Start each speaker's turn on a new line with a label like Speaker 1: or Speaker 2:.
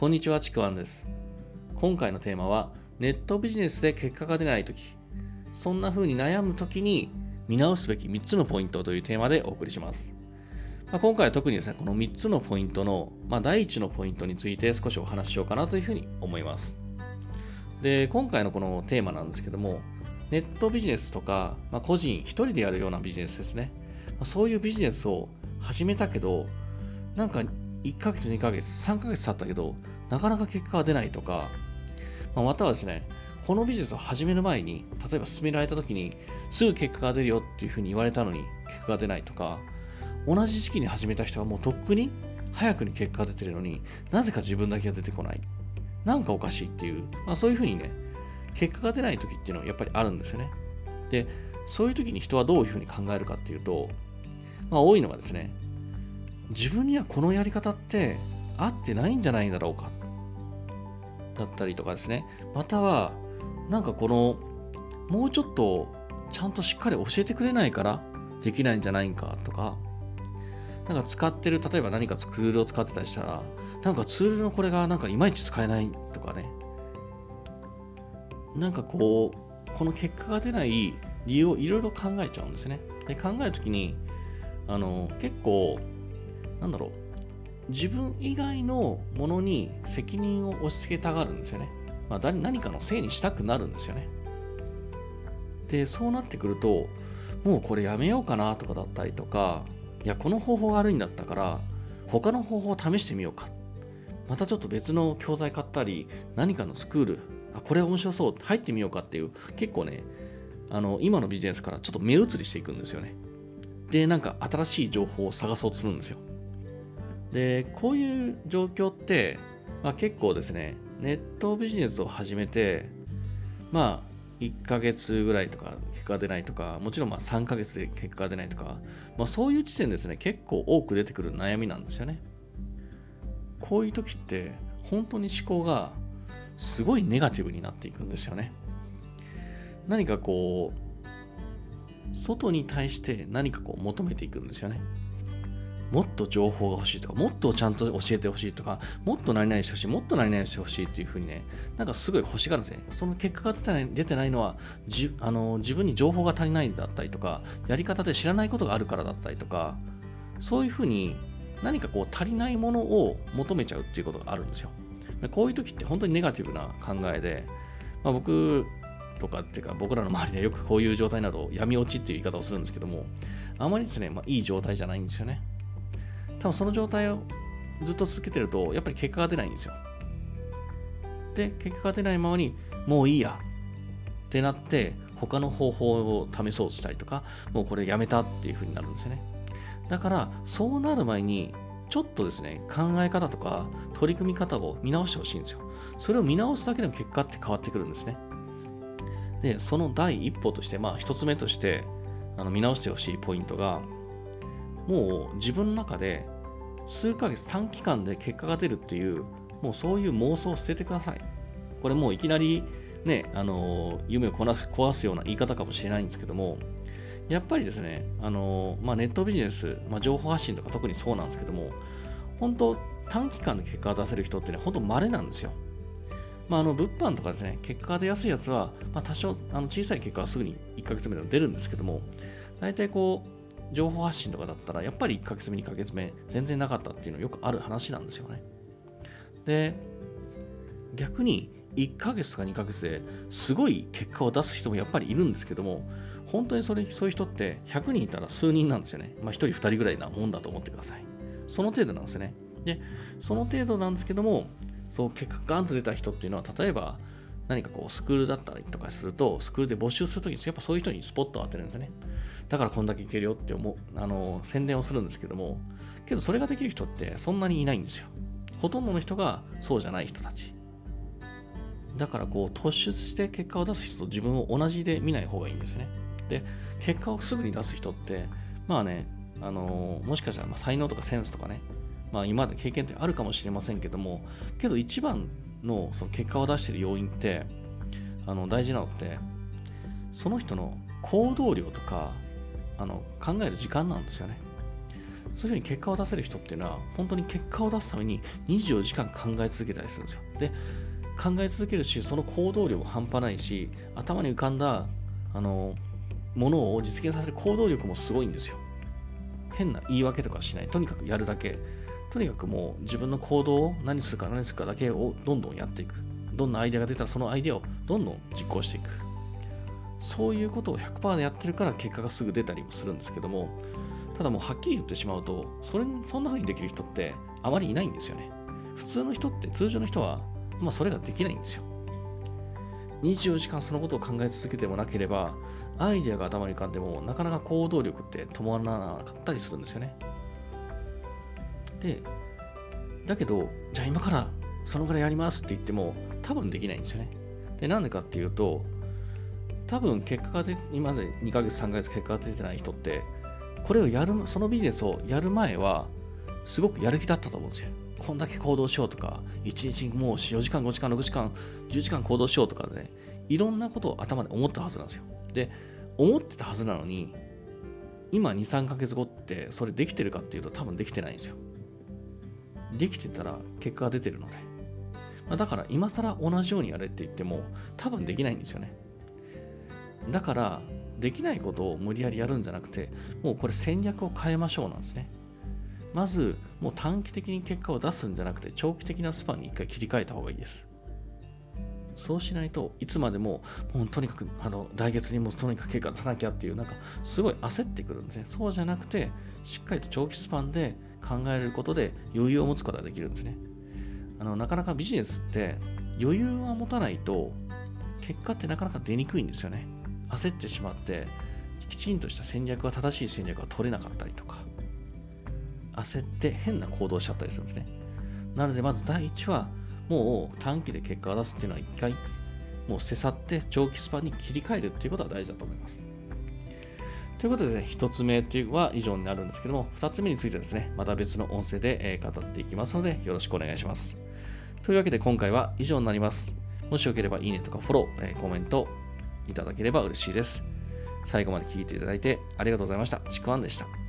Speaker 1: こんにちは、ちくわんです。今回のテーマは、ネットビジネスで結果が出ないとき、そんな風に悩むときに見直すべき3つのポイントというテーマでお送りします。まあ、今回は特にですね、この3つのポイントの、まあ、第1のポイントについて少しお話ししようかなというふうに思います。で、今回のこのテーマなんですけども、ネットビジネスとか、まあ、個人1人でやるようなビジネスですね。ま、そういうビジネスを始めたけど、なんか1ヶ月、2ヶ月、3ヶ月経ったけど、なかなか結果が出ないとか、まあ、またはですね、このビジネスを始める前に、例えば進められた時に、すぐ結果が出るよっていうふうに言われたのに、結果が出ないとか、同じ時期に始めた人はもうとっくに早くに結果が出てるのになぜか自分だけが出てこない。なんかおかしいっていう、まあ、そういうふうにね、結果が出ない時っていうのはやっぱりあるんですよね。で、そういう時に人はどういうふうに考えるかっていうと、まあ多いのがですね、自分にはこのやり方って合ってないんじゃないだろうか。だったりとかですね。またはなんかこのもうちょっとちゃんとしっかり教えてくれないからできないんじゃないかとか。なんか使ってる例えば何かツールを使ってたりしたらなんかツールのこれがなんかいまいち使えないとかね。なんかこうこの結果が出ない理由をいろいろ考えちゃうんですね。で考えるときにあの結構なんだろう自分以外のものに責任を押し付けたがるんですよね。まあ、何かのせいにしたくなるんですよね。で、そうなってくると、もうこれやめようかなとかだったりとか、いや、この方法が悪いんだったから、他の方法を試してみようか。またちょっと別の教材買ったり、何かのスクール、あ、これ面白そう、入ってみようかっていう、結構ね、あの、今のビジネスからちょっと目移りしていくんですよね。で、なんか新しい情報を探そうとするんですよ。で、こういう状況って、まあ、結構ですね、ネットビジネスを始めて、まあ、1ヶ月ぐらいとか結果が出ないとか、もちろんまあ3ヶ月で結果が出ないとか、まあ、そういう時点ですね、結構多く出てくる悩みなんですよね。こういう時って、本当に思考がすごいネガティブになっていくんですよね。何かこう、外に対して何かこう求めていくんですよね。もっと情報が欲しいとか、もっとちゃんと教えてほしいとか、もっと何々してほしい、もっと何々してほしいっていうふうにね、なんかすごい欲しがるんですね。その結果が出てない出てないのはじあの、自分に情報が足りないだったりとか、やり方で知らないことがあるからだったりとか、そういうふうに何かこう足りないものを求めちゃうっていうことがあるんですよ。こういう時って本当にネガティブな考えで、まあ、僕とかっていうか僕らの周りでよくこういう状態など闇落ちっていう言い方をするんですけどもあまりですね、まあ、いい状態じゃないんですよね多分その状態をずっと続けてると、やっぱり結果が出ないんですよ。で、結果が出ないままに、もういいやってなって、他の方法を試そうとしたりとか、もうこれやめたっていう風になるんですよね。だから、そうなる前に、ちょっとですね、考え方とか取り組み方を見直してほしいんですよ。それを見直すだけでも結果って変わってくるんですね。で、その第一歩として、まあ一つ目として、あの見直してほしいポイントが、もう自分の中で数ヶ月短期間で結果が出るっていう、もうそういう妄想を捨ててください。これもういきなりね、あの夢を壊す壊すような言い方かもしれないんですけども、やっぱりですね、あのまあ、ネットビジネス、まあ、情報発信とか特にそうなんですけども、本当短期間で結果を出せる人ってね、本当稀なんですよ。まあ、あの物販とかですね、結果が出やすいやつは、まあ、多少あの小さい結果はすぐに1ヶ月目でも出るんですけども、大体こう、情報発信とかだったら、やっぱり1ヶ月目、2ヶ月目、全然なかったっていうのはよくある話なんですよね。で、逆に1ヶ月とか2ヶ月ですごい結果を出す人もやっぱりいるんですけども、本当にそれそういう人って100人いたら数人なんですよね。まあ1人2人ぐらいなもんだと思ってください。その程度なんですよね。で、その程度なんですけども、そう結果ガンと出た人っていうのは、例えば何かこうスクールだったりとかすると、スクールで募集するときにやっぱそういう人にスポットを当てるんですね。だからこんだけいけるよって思う、あの、宣伝をするんですけども、けどそれができる人ってそんなにいないんですよ。ほとんどの人がそうじゃない人たち。だからこう突出して結果を出す人と自分を同じで見ない方がいいんですよね。で、結果をすぐに出す人って、まあね、あのもしかしたらま才能とかセンスとかね、まあ今まで経験ってあるかもしれませんけども、けど一番のその結果を出している要因ってあの大事なのってその人の行動量とかあの考える時間なんですよねそういうふうに結果を出せる人っていうのは、本当に結果を出すために24時間考え続けたりするんですよ。で、考え続けるし、その行動量も半端ないし、頭に浮かんだ、あの、ものを実現させる行動力もすごいんですよ。変な言い訳とかしない。とにかくやるだけ。とにかくもう自分の行動を何するか何するかだけをどんどんやっていく。どんなアイデアが出たらそのアイデアをどんどん実行していく。そういうことを100%でやってるから結果がすぐ出たりもするんですけども、ただもうはっきり言ってしまうと、それそんな風にできる人ってあまりいないんですよね。普通の人って、通常の人は、まあそれができないんですよ。24時間そのことを考え続けてもなければ、アイデアが頭に浮かんでも、なかなか行動力って伴わなかったりするんですよね。で、だけど、じゃあ今からそのぐらいやりますって言っても、多分できないんですよね。で、なんでかっていうと、多分結果が出今まで2ヶ月、3ヶ月結果が出てない人って、これをやる、そのビジネスをやる前は、すごくやる気だったと思うんですよ。こんだけ行動しようとか、1日もう4時間、5時間、6時間、10時間行動しようとかでね、いろんなことを頭で思ったはずなんですよ。で、思ってたはずなのに、今2、3ヶ月後ってそれできてるかっていうと多分できてないんですよ。できてたら結果が出てるので。まあ、だから今更同じようにやれって言っても多分できないんですよね。だから、できないことを無理やりやるんじゃなくて、もうこれ戦略を変えましょうなんですね。まず、もう短期的に結果を出すんじゃなくて、長期的なスパンに一回切り替えた方がいいです。そうしないといつまでももうとにかくあの来月にもとにかく結果出さなきゃっていうなんかすごい焦ってくるんですね。そうじゃなくてしっかりと長期スパンで考えることで余裕を持つことができるんですね。あのなかなかビジネスって余裕は持たないと結果ってなかなか出にくいんですよね。焦ってしまってきちんとした戦略が正しい戦略が取れなかったりとか。焦って変な行動しちゃったりするんですね。なのでまず第一はもう短期で結果を出すっていうのは一回もう捨て去って長期スパンに切り替えるっていうことが大事だと思います。ということでね、1つ目というは以上になるんですけども、2つ目についてですね、また別の音声で、語っていきますので、よろしくお願いします。というわけで今回は以上になります。もしよければいいねとかフォロー、コメントいただければ嬉しいです。最後まで聞いていただいてありがとうございました。ちくわんでした。